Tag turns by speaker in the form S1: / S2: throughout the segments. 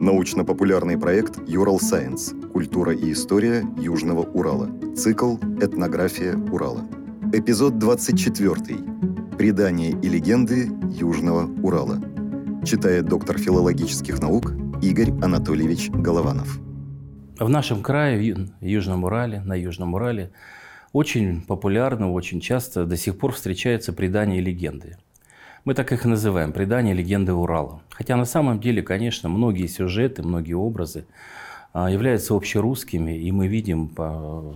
S1: Научно-популярный проект «Юрал Сайенс. Культура и история Южного Урала». Цикл «Этнография Урала». Эпизод 24. Предания и легенды Южного Урала. Читает доктор филологических наук Игорь Анатольевич Голованов.
S2: В нашем крае, в Южном Урале, на Южном Урале, очень популярно, очень часто до сих пор встречаются предания и легенды. Мы так их называем – предания легенды Урала. Хотя на самом деле, конечно, многие сюжеты, многие образы а, являются общерусскими, и мы видим,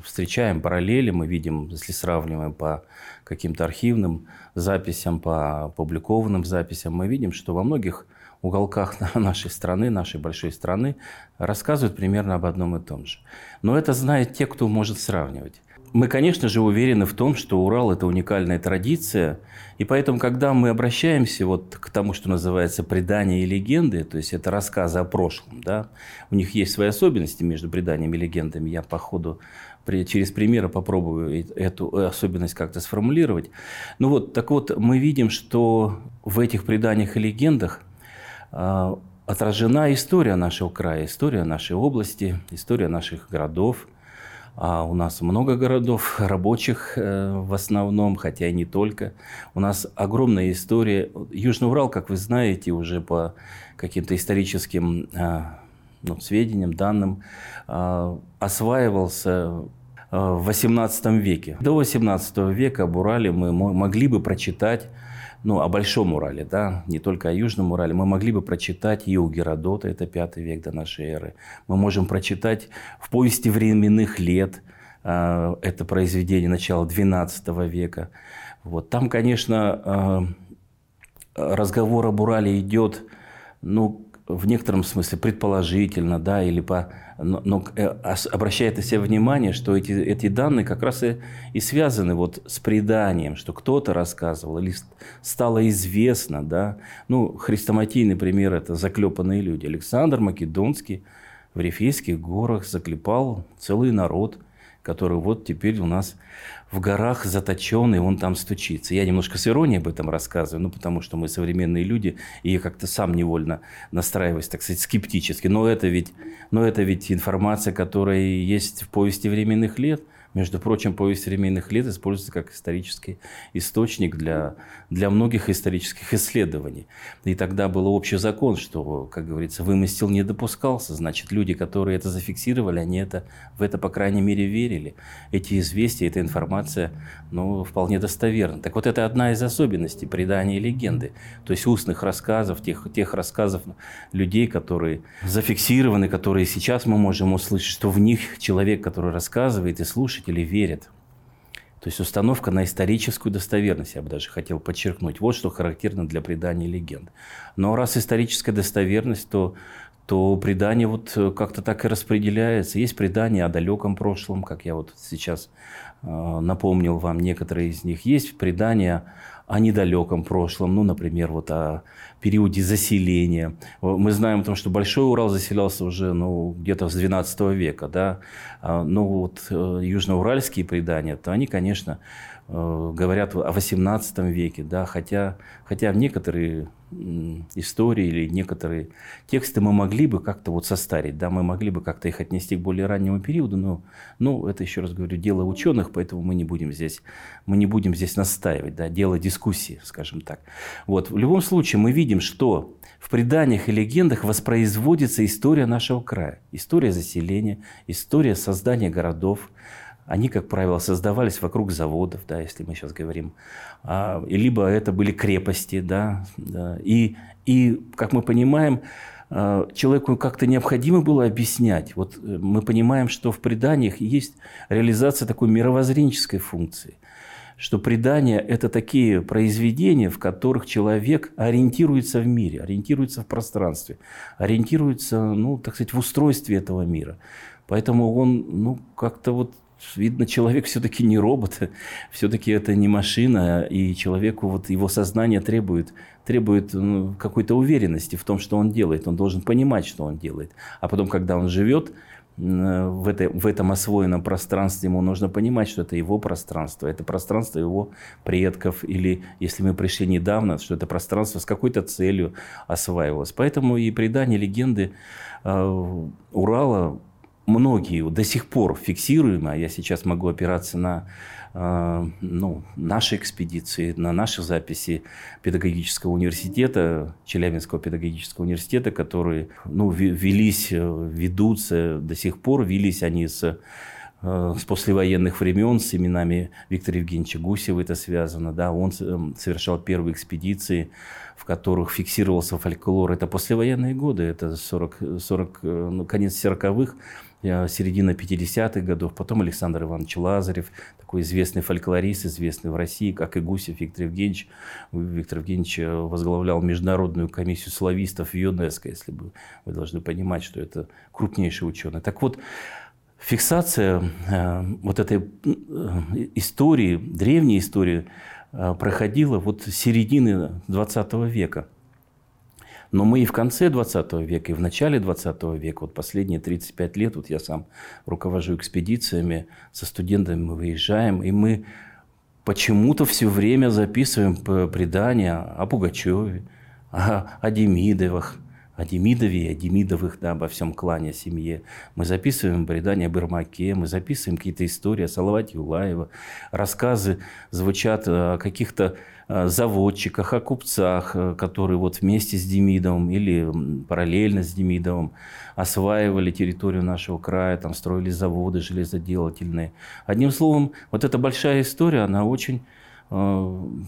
S2: встречаем параллели, мы видим, если сравниваем по каким-то архивным записям, по опубликованным записям, мы видим, что во многих уголках нашей страны, нашей большой страны, рассказывают примерно об одном и том же. Но это знают те, кто может сравнивать. Мы, конечно же, уверены в том, что Урал – это уникальная традиция, и поэтому, когда мы обращаемся вот к тому, что называется предания и легенды, то есть это рассказы о прошлом, да, у них есть свои особенности между преданиями и легендами, я по ходу через примеры попробую эту особенность как-то сформулировать. Ну вот, так вот, мы видим, что в этих преданиях и легендах а, отражена история нашего края, история нашей области, история наших городов – а у нас много городов рабочих э, в основном, хотя и не только. У нас огромная история. Южный Урал, как вы знаете, уже по каким-то историческим э, ну, сведениям, данным, э, осваивался в XVIII веке. До XVIII века об Урале мы могли бы прочитать ну, о Большом Урале, да, не только о Южном Урале, мы могли бы прочитать и у Геродота, это пятый век до нашей эры. Мы можем прочитать в повести временных лет, а, это произведение начала XII века. Вот. Там, конечно, а, разговор об Урале идет, ну, в некотором смысле предположительно, да, или по но, но э, обращает на себя внимание, что эти, эти данные как раз и, и связаны вот с преданием, что кто-то рассказывал или стало известно. Да? Ну, хрестоматийный пример – это заклепанные люди. Александр Македонский в Рифейских горах заклепал целый народ, который вот теперь у нас в горах заточенный, он там стучится. Я немножко с иронией об этом рассказываю, ну, потому что мы современные люди, и я как-то сам невольно настраиваюсь, так сказать, скептически. Но это ведь, но это ведь информация, которая есть в повести временных лет – между прочим, повесть современных лет используется как исторический источник для, для многих исторических исследований. И тогда был общий закон, что, как говорится, вымысел не допускался. Значит, люди, которые это зафиксировали, они это, в это, по крайней мере, верили. Эти известия, эта информация ну, вполне достоверна. Так вот, это одна из особенностей предания и легенды. То есть устных рассказов, тех, тех рассказов людей, которые зафиксированы, которые сейчас мы можем услышать, что в них человек, который рассказывает и слушает, слушатели верят. То есть установка на историческую достоверность, я бы даже хотел подчеркнуть. Вот что характерно для предания легенд. Но раз историческая достоверность, то, то предание вот как-то так и распределяется. Есть предания о далеком прошлом, как я вот сейчас э, напомнил вам некоторые из них. Есть предания о недалеком прошлом, ну, например, вот о периоде заселения. Мы знаем о том, что Большой Урал заселялся уже ну, где-то с XII века. Да? А, но вот э, южноуральские предания, то они, конечно, э, говорят о XVIII веке, да? хотя, хотя в некоторые истории или некоторые тексты мы могли бы как-то вот состарить, да, мы могли бы как-то их отнести к более раннему периоду, но, ну, это еще раз говорю, дело ученых, поэтому мы не будем здесь, мы не будем здесь настаивать, да, дело дискуссии, скажем так. Вот, в любом случае мы видим, что в преданиях и легендах воспроизводится история нашего края, история заселения, история создания городов, они, как правило, создавались вокруг заводов, да, если мы сейчас говорим. А, либо это были крепости, да, да. И, и, как мы понимаем, а, человеку как-то необходимо было объяснять. Вот э, мы понимаем, что в преданиях есть реализация такой мировоззренческой функции что предания – это такие произведения, в которых человек ориентируется в мире, ориентируется в пространстве, ориентируется, ну, так сказать, в устройстве этого мира. Поэтому он, ну, как-то вот видно, человек все-таки не робот, все-таки это не машина, и человеку вот его сознание требует, требует ну, какой-то уверенности в том, что он делает. Он должен понимать, что он делает. А потом, когда он живет, в, этой, в этом освоенном пространстве ему нужно понимать, что это его пространство, это пространство его предков, или если мы пришли недавно, что это пространство с какой-то целью осваивалось. Поэтому и предания, легенды э, Урала многие до сих пор фиксируемы, а я сейчас могу опираться на э, ну, наши экспедиции, на наши записи педагогического университета, Челябинского педагогического университета, которые ну, велись, э, ведутся до сих пор, велись они с э, с послевоенных времен, с именами Виктора Евгеньевича Гусева это связано. Да, он совершал первые экспедиции, в которых фиксировался фольклор. Это послевоенные годы, это 40, 40, ну, конец 40-х, середина 50-х годов, потом Александр Иванович Лазарев, такой известный фольклорист, известный в России, как и Гусев Виктор Евгеньевич. Виктор Евгеньевич э, возглавлял Международную комиссию славистов ЮНЕСКО, если бы вы должны понимать, что это крупнейший ученый. Так вот, фиксация э, вот этой э, истории, древней истории, проходила вот с середины 20 века. Но мы и в конце 20 века, и в начале 20 века, вот последние 35 лет, вот я сам руковожу экспедициями, со студентами мы выезжаем, и мы почему-то все время записываем предания о Пугачеве, о, о Демидовых, о Демидове и о Демидовых, да, обо всем клане, семье. Мы записываем предания об Ермаке, мы записываем какие-то истории о Салавате Юлаева. Рассказы звучат о каких-то Э, заводчиках, о купцах, э, которые вот вместе с Демидовым или параллельно с Демидовым осваивали территорию нашего края, там строили заводы железоделательные. Одним словом, вот эта большая история, она очень э,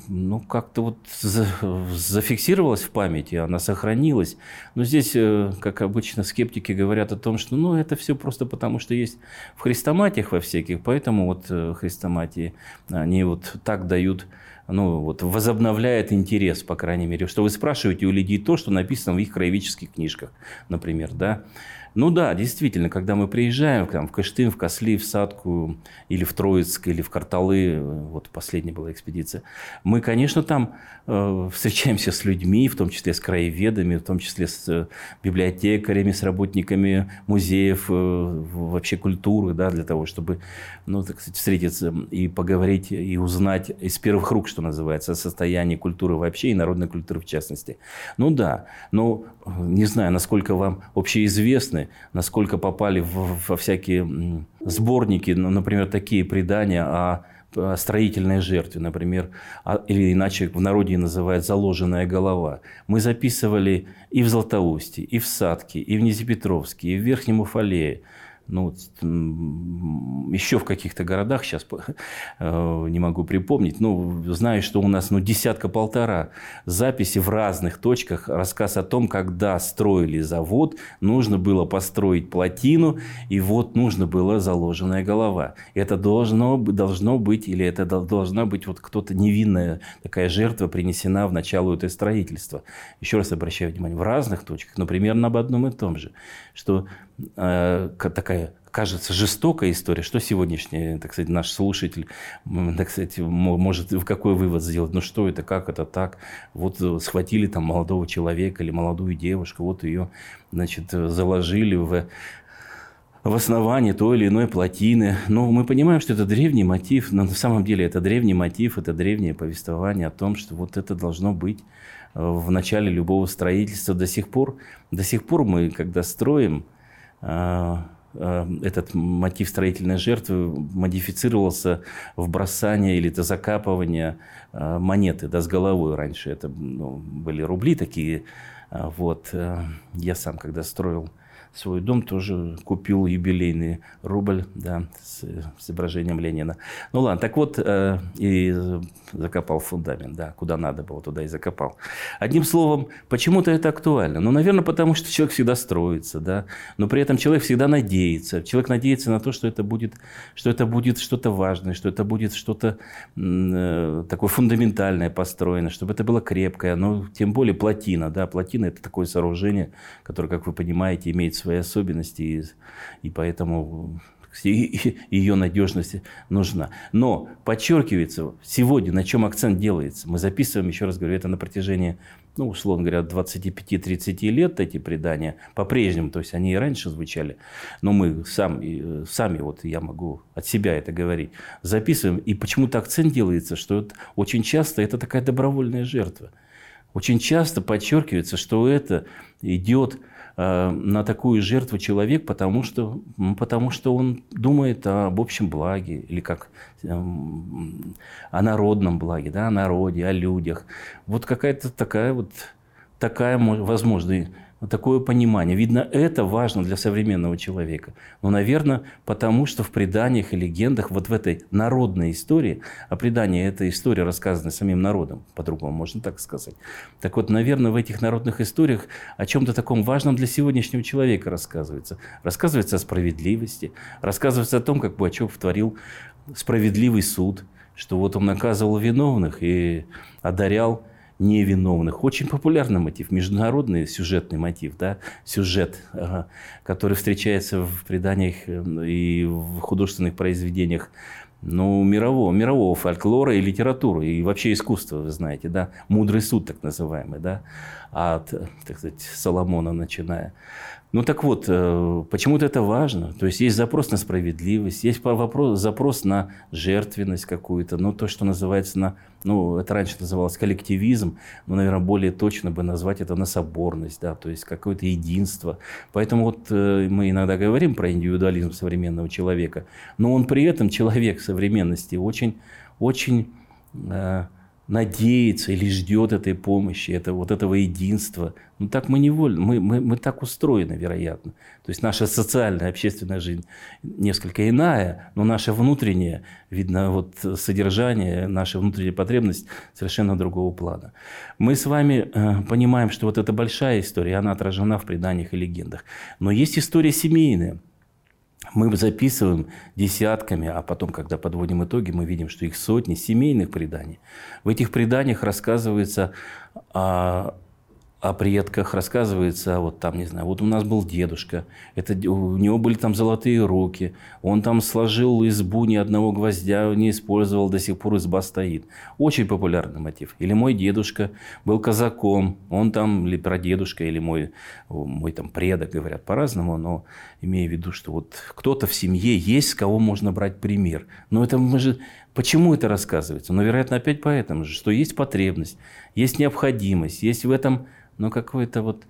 S2: ну, как-то вот зафиксировалась в памяти, она сохранилась. Но здесь, как обычно, скептики говорят о том, что ну, это все просто потому, что есть в хрестоматиях во всяких, поэтому вот хрестоматии, они вот так дают ну, вот, возобновляет интерес, по крайней мере, что вы спрашиваете у людей то, что написано в их краеведческих книжках, например, да. Ну да, действительно, когда мы приезжаем там, в Кыштым, в Косли, в Садку, или в Троицк, или в Карталы, вот последняя была экспедиция, мы, конечно, там э, встречаемся с людьми, в том числе с краеведами, в том числе с э, библиотекарями, с работниками музеев, э, вообще культуры, да, для того, чтобы, ну, так сказать, встретиться и поговорить, и узнать из первых рук, что называется, о состоянии культуры вообще и народной культуры в частности. Ну да, но э, не знаю, насколько вам общеизвестны насколько попали в, во всякие сборники, например, такие предания о строительной жертве, например, а, или иначе в народе называют заложенная голова. Мы записывали и в Златоусте, и в Садке, и в Низепетровске, и в Верхнем Уфалее ну, еще в каких-то городах, сейчас э, не могу припомнить, но знаю, что у нас ну, десятка-полтора записи в разных точках, рассказ о том, когда строили завод, нужно было построить плотину, и вот нужно было заложенная голова. Это должно, должно быть, или это должна быть вот кто-то невинная такая жертва принесена в начало этого строительства. Еще раз обращаю внимание, в разных точках, но примерно об одном и том же, что э, такая кажется жестокая история, что сегодняшний, так сказать, наш слушатель, так сказать, может в какой вывод сделать? Ну что это, как это так? Вот схватили там молодого человека или молодую девушку, вот ее, значит, заложили в в основании той или иной плотины. Но мы понимаем, что это древний мотив, но на самом деле это древний мотив, это древнее повествование о том, что вот это должно быть э, в начале любого строительства. До сих пор, до сих пор мы, когда строим, э, э, этот мотив строительной жертвы модифицировался в бросание или это закапывание монеты да, с головой. Раньше это ну, были рубли такие. Вот. Я сам, когда строил свой дом тоже купил юбилейный рубль, да, с, изображением Ленина. Ну ладно, так вот, э, и закопал фундамент, да, куда надо было, туда и закопал. Одним словом, почему-то это актуально. Ну, наверное, потому что человек всегда строится, да, но при этом человек всегда надеется. Человек надеется на то, что это будет, что это будет что-то важное, что это будет что-то э, такое фундаментальное построено, чтобы это было крепкое, но тем более плотина, да, плотина – это такое сооружение, которое, как вы понимаете, имеет свои особенности, и, и поэтому ее надежность нужна. Но подчеркивается сегодня, на чем акцент делается. Мы записываем, еще раз говорю, это на протяжении ну, условно говоря, 25-30 лет эти предания по-прежнему, то есть они и раньше звучали, но мы сами, сами, вот я могу от себя это говорить, записываем, и почему-то акцент делается, что это, очень часто это такая добровольная жертва. Очень часто подчеркивается, что это идет Э, на такую жертву человек, потому что, потому что он думает об общем благе, или как эм, о народном благе, да, о народе, о людях. Вот какая-то такая вот такая, возможно, такое понимание. Видно, это важно для современного человека. Но, наверное, потому что в преданиях и легендах, вот в этой народной истории, а предание – это история, рассказанная самим народом, по-другому можно так сказать. Так вот, наверное, в этих народных историях о чем-то таком важном для сегодняшнего человека рассказывается. Рассказывается о справедливости, рассказывается о том, как Бачев творил справедливый суд, что вот он наказывал виновных и одарял невиновных. Очень популярный мотив, международный сюжетный мотив, да, сюжет, который встречается в преданиях э, и в художественных произведениях ну, мирового, мирового фольклора и литературы, и вообще искусства, вы знаете, да, мудрый суд так называемый, да, от, так сказать, Соломона начиная. Ну так вот, э, почему-то это важно. То есть есть запрос на справедливость, есть вопрос, запрос на жертвенность какую-то, ну то, что называется на, ну это раньше называлось коллективизм, но, наверное, более точно бы назвать это на соборность, да, то есть какое-то единство. Поэтому вот э, мы иногда говорим про индивидуализм современного человека, но он при этом человек современности очень, очень э, надеется или ждет этой помощи, это, вот этого единства. Ну так мы невольно, мы, мы, мы так устроены, вероятно. То есть наша социальная, общественная жизнь несколько иная, но наша внутренняя, видно, вот содержание, наша внутренняя потребность совершенно другого плана. Мы с вами э, понимаем, что вот эта большая история, она отражена в преданиях и легендах. Но есть история семейная – мы записываем десятками, а потом, когда подводим итоги, мы видим, что их сотни семейных преданий. В этих преданиях рассказывается о о предках рассказывается, вот там, не знаю, вот у нас был дедушка, это, у него были там золотые руки, он там сложил избу, ни одного гвоздя не использовал, до сих пор изба стоит. Очень популярный мотив. Или мой дедушка был казаком, он там, или прадедушка, или мой, мой там предок, говорят по-разному, но имея в виду, что вот кто-то в семье есть, с кого можно брать пример. Но это мы же Почему это рассказывается? Ну, вероятно, опять поэтому же, что есть потребность, есть необходимость, есть в этом но какое-то вот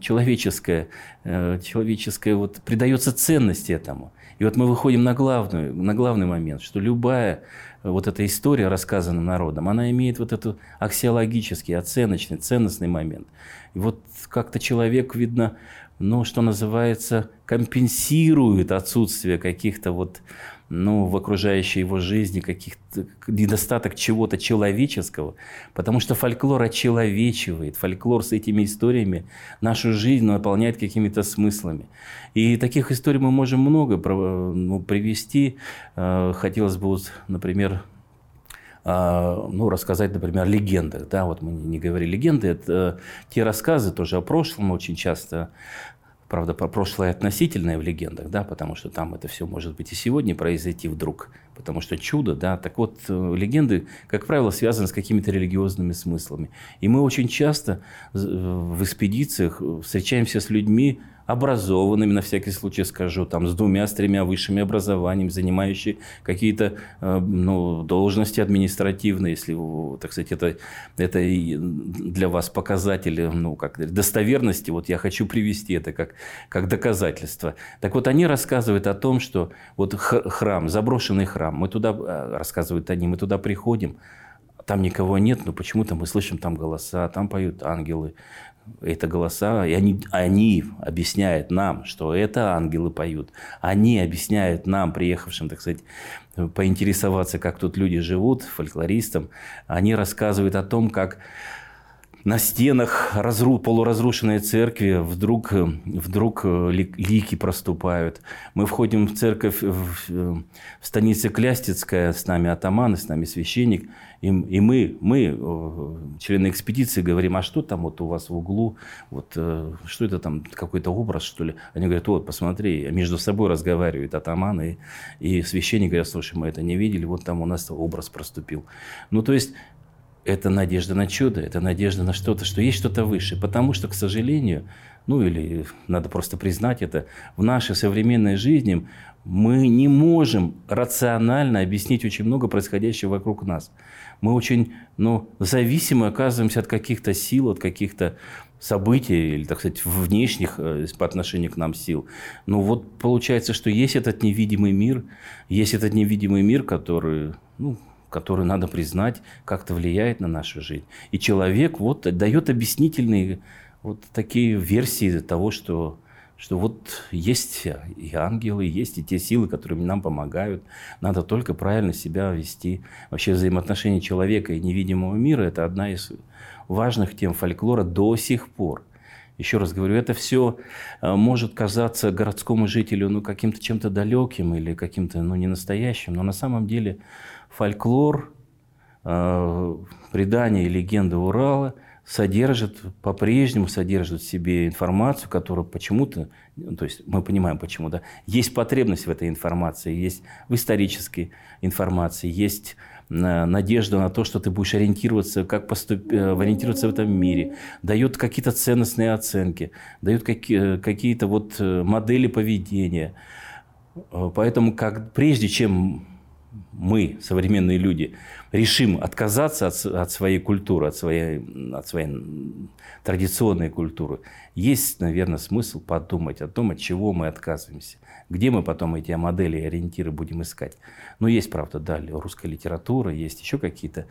S2: человеческое, э, человеческое вот придается ценность этому. И вот мы выходим на, главную, на главный момент, что любая вот эта история, рассказанная народом, она имеет вот этот аксиологический, оценочный, ценностный момент. И вот как-то человек, видно, ну, что называется, компенсирует отсутствие каких-то вот ну, в окружающей его жизни каких-то недостаток чего-то человеческого, потому что фольклор очеловечивает, фольклор с этими историями нашу жизнь наполняет какими-то смыслами. И таких историй мы можем много ну, привести. Э, хотелось бы, вот, например, э, ну, рассказать, например, о легендах. Да, вот мы не говорили легенды, это те рассказы тоже о прошлом очень часто Правда, про прошлое относительное в легендах, да, потому что там это все может быть и сегодня произойти вдруг, потому что чудо, да. Так вот, э, легенды, как правило, связаны с какими-то религиозными смыслами. И мы очень часто э, в экспедициях встречаемся с людьми, образованными, на всякий случай скажу, там, с двумя, с тремя высшими образованиями, занимающие какие-то э, ну, должности административные, если, так сказать, это, это для вас показатель ну, как, достоверности. Вот я хочу привести это как, как доказательство. Так вот, они рассказывают о том, что вот храм, заброшенный храм, мы туда, э, рассказывают они, мы туда приходим, там никого нет, но почему-то мы слышим там голоса, там поют ангелы, это голоса, и они, они объясняют нам, что это ангелы поют. Они объясняют нам, приехавшим, так сказать, поинтересоваться, как тут люди живут, фольклористам. Они рассказывают о том, как на стенах разру, полуразрушенной церкви вдруг, вдруг э, лики проступают. Мы входим в церковь в, в станице Клястицкая, с нами атаман, с нами священник, и, и мы, мы, э, члены экспедиции, говорим, а что там вот у вас в углу, вот э, что это там, какой-то образ, что ли? Они говорят, вот, посмотри, между собой разговаривают атаман и, и священник говорят, слушай, мы это не видели, вот там у нас образ проступил. Ну, то есть это надежда на чудо, это надежда на что-то, что есть что-то выше. Потому что, к сожалению, ну или надо просто признать это, в нашей современной жизни мы не можем рационально объяснить очень много происходящего вокруг нас. Мы очень ну, зависимы оказываемся от каких-то сил, от каких-то событий или, так сказать, внешних э, по отношению к нам сил. Ну вот получается, что есть этот невидимый мир, есть этот невидимый мир, который, ну, который надо признать, как-то влияет на нашу жизнь. И человек вот дает объяснительные вот такие версии того, что, что вот есть и ангелы, есть и те силы, которые нам помогают. Надо только правильно себя вести. Вообще взаимоотношения человека и невидимого мира – это одна из важных тем фольклора до сих пор. Еще раз говорю, это все э, может казаться городскому жителю ну, каким-то чем-то далеким или каким-то ну, ненастоящим, но на самом деле фольклор, э, предания и легенды Урала содержат, по-прежнему содержат в себе информацию, которая почему-то, ну, то есть мы понимаем почему, да, есть потребность в этой информации, есть в исторической информации, есть надежда на то, что ты будешь ориентироваться, как поступ... Э, ориентироваться в этом мире, дает какие-то ценностные оценки, дает какие- какие-то вот э, модели поведения. Э, поэтому как, прежде чем мы, современные люди, решим отказаться от, от своей культуры, от своей, от своей традиционной культуры, есть, наверное, смысл подумать о том, от чего мы отказываемся. Где мы потом эти модели и ориентиры будем искать? Ну, есть, правда, да, русская литература, есть еще какие-то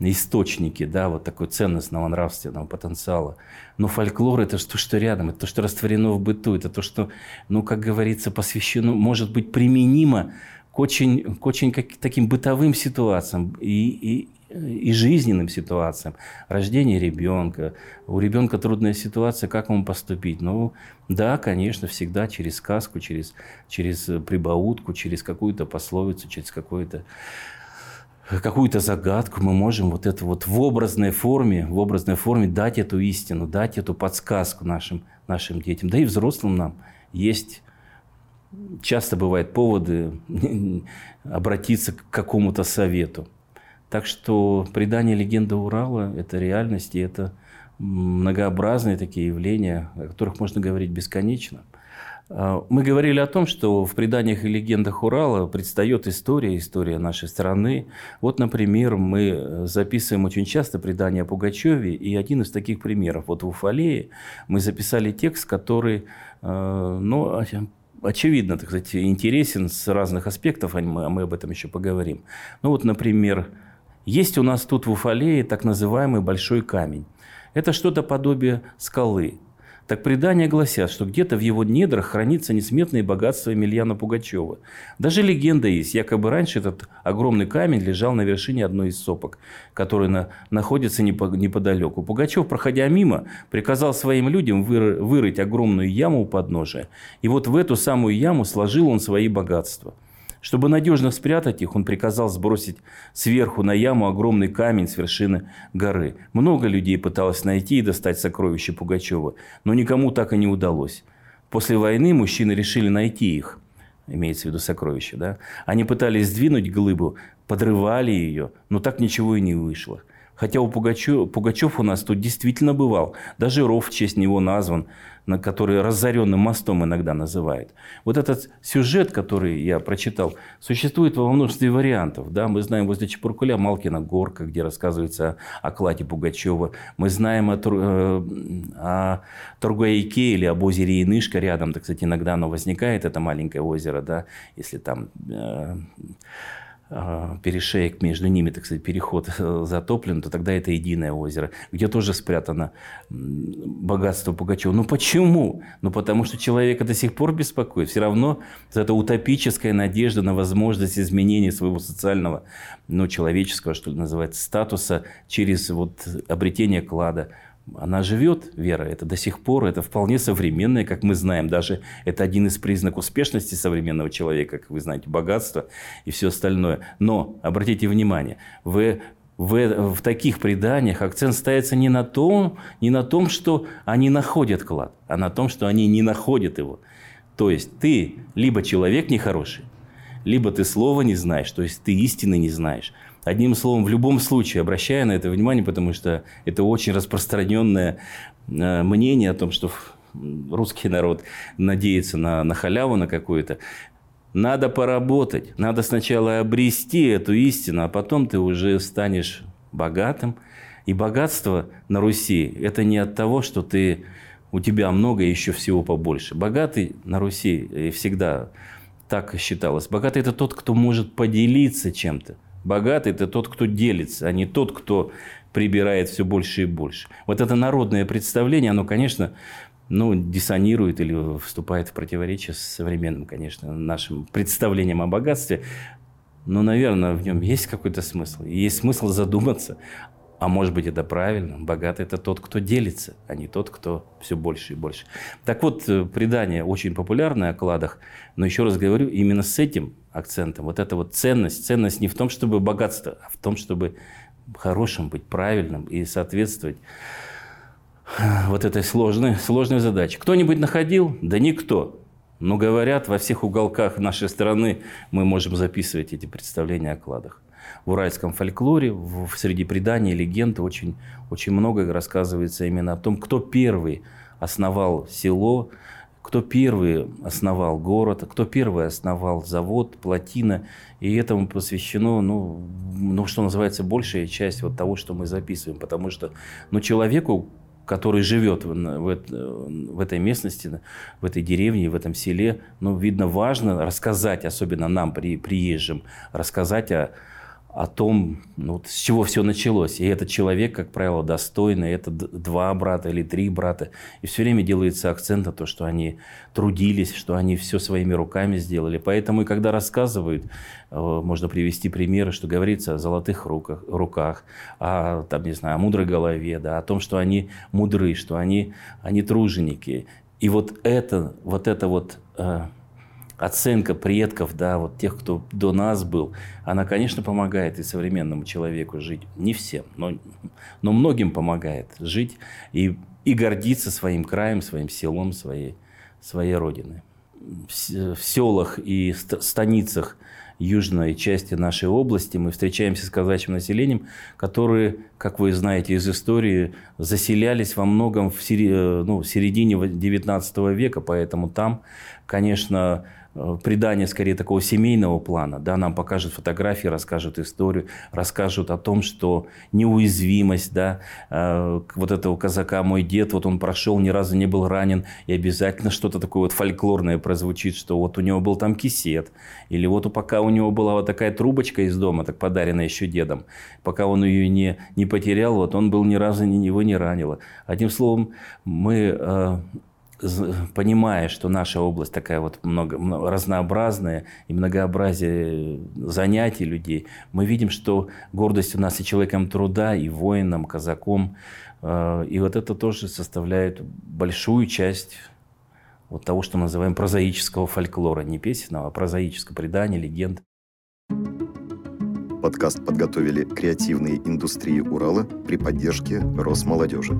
S2: источники, да, вот такой ценностного нравственного потенциала. Но фольклор – это то, что рядом, это то, что растворено в быту, это то, что, ну, как говорится, посвящено, может быть применимо к очень, к очень как, таким бытовым ситуациям и, и, и жизненным ситуациям. Рождение ребенка, у ребенка трудная ситуация, как ему поступить? Ну, да, конечно, всегда через сказку, через, через прибаутку, через какую-то пословицу, через какую-то какую-то загадку мы можем вот это вот в образной форме, в образной форме дать эту истину, дать эту подсказку нашим, нашим детям, да и взрослым нам есть часто бывают поводы обратиться к какому-то совету. Так что предание легенды Урала – это реальность, и это многообразные такие явления, о которых можно говорить бесконечно. А, мы говорили о том, что в преданиях и легендах Урала предстает история, история нашей страны. Вот, например, мы записываем очень часто предания о Пугачеве, и один из таких примеров. Вот в Уфалее мы записали текст, который ну, очевидно, так сказать, интересен с разных аспектов, а мы, а мы об этом еще поговорим. Ну вот, например, есть у нас тут в Уфалее так называемый большой камень. Это что-то подобие скалы. Так предания гласят, что где-то в его недрах хранится несметное богатство Емельяна Пугачева. Даже легенда есть, якобы раньше этот огромный камень лежал на вершине одной из сопок, которая на, находится неподалеку. Пугачев, проходя мимо, приказал своим людям выры, вырыть огромную яму у подножия. И вот в эту самую яму сложил он свои богатства – чтобы надежно спрятать их, он приказал сбросить сверху на яму огромный камень с вершины горы. Много людей пыталось найти и достать сокровища Пугачева, но никому так и не удалось. После войны мужчины решили найти их, имеется в виду сокровища. Да? Они пытались сдвинуть глыбу, подрывали ее, но так ничего и не вышло. Хотя у Пугачев, Пугачев у нас тут действительно бывал. Даже ров в честь него назван на который разоренным мостом иногда называют. Вот этот сюжет, который я прочитал, существует во множестве вариантов. Да? Мы знаем возле Чепуркуля Малкина горка, где рассказывается о кладе Пугачева. Мы знаем о, э, о Тургуяйке или об озере Инышка рядом. Так, кстати, иногда оно возникает, это маленькое озеро, да? если там... Э, перешеек между ними, так сказать, переход э, затоплен, то тогда это единое озеро, где тоже спрятано богатство Пугачева. Ну почему? Ну потому что человека до сих пор беспокоит. Все равно эта утопическая надежда на возможность изменения своего социального, ну, человеческого, что ли, называется, статуса через вот обретение клада – она живет, вера, это до сих пор, это вполне современное, как мы знаем, даже это один из признаков успешности современного человека, как вы знаете, богатство и все остальное. Но, обратите внимание, в, в, в таких преданиях акцент ставится не на, том, не на том, что они находят клад, а на том, что они не находят его. То есть ты либо человек нехороший, либо ты слова не знаешь, то есть ты истины не знаешь. Одним словом, в любом случае, обращая на это внимание, потому что это очень распространенное э, мнение о том, что русский народ надеется на, на халяву на какую-то. Надо поработать, надо сначала обрести эту истину, а потом ты уже станешь богатым. И богатство на Руси – это не от того, что ты, у тебя много и еще всего побольше. Богатый на Руси э, всегда так считалось. Богатый – это тот, кто может поделиться чем-то. Богатый – это тот, кто делится, а не тот, кто прибирает все больше и больше. Вот это народное представление, оно, конечно, ну, диссонирует или вступает в противоречие с современным, конечно, нашим представлением о богатстве. Но, наверное, в нем есть какой-то смысл. Есть смысл задуматься, а может быть, это правильно. Богатый – это тот, кто делится, а не тот, кто все больше и больше. Так вот, э, предание очень популярное о кладах, но еще раз говорю, именно с этим акцентом. Вот эта вот ценность. Ценность не в том, чтобы богатство, а в том, чтобы хорошим быть, правильным и соответствовать вот этой сложной, сложной задаче. Кто-нибудь находил? Да никто. Но говорят, во всех уголках нашей страны мы можем записывать эти представления о кладах в уральском фольклоре, в, среди преданий, легенд очень, очень много рассказывается именно о том, кто первый основал село, кто первый основал город, кто первый основал завод, плотина. И этому посвящено, ну, ну, что называется, большая часть вот того, что мы записываем. Потому что ну, человеку, который живет в, в, в этой местности, в этой деревне, в этом селе, ну, видно, важно рассказать, особенно нам, при, приезжим, рассказать о, о том, ну, с чего все началось. И этот человек, как правило, достойный, это два брата или три брата. И все время делается акцент на то, что они трудились, что они все своими руками сделали. Поэтому и когда рассказывают, э, можно привести примеры, что говорится о золотых руках, руках о, там, не знаю, о мудрой голове, да, о том, что они мудры, что они, они труженики. И вот это, вот это вот э, оценка предков, да, вот тех, кто до нас был, она, конечно, помогает и современному человеку жить. Не всем, но, но многим помогает жить и, и гордиться своим краем, своим селом, своей, своей родиной. В, в селах и станицах южной части нашей области мы встречаемся с казачьим населением, которые, как вы знаете из истории, заселялись во многом в ну, середине XIX века, поэтому там, конечно, Э, предание скорее такого семейного плана. Да, нам покажут фотографии, расскажут историю, расскажут о том, что неуязвимость, да, э, вот этого казака, мой дед, вот он прошел, ни разу не был ранен, и обязательно что-то такое вот фольклорное прозвучит, что вот у него был там кисет, или вот пока у него была вот такая трубочка из дома, так подаренная еще дедом, пока он ее не, не потерял, вот он был ни разу его не ранило. Одним словом, мы э, понимая, что наша область такая вот много, разнообразная и многообразие занятий людей, мы видим, что гордость у нас и человеком труда, и воином, казаком. Э, и вот это тоже составляет большую часть вот того, что мы называем прозаического фольклора. Не песенного, а прозаического предания, легенд.
S1: Подкаст подготовили креативные индустрии Урала при поддержке Росмолодежи.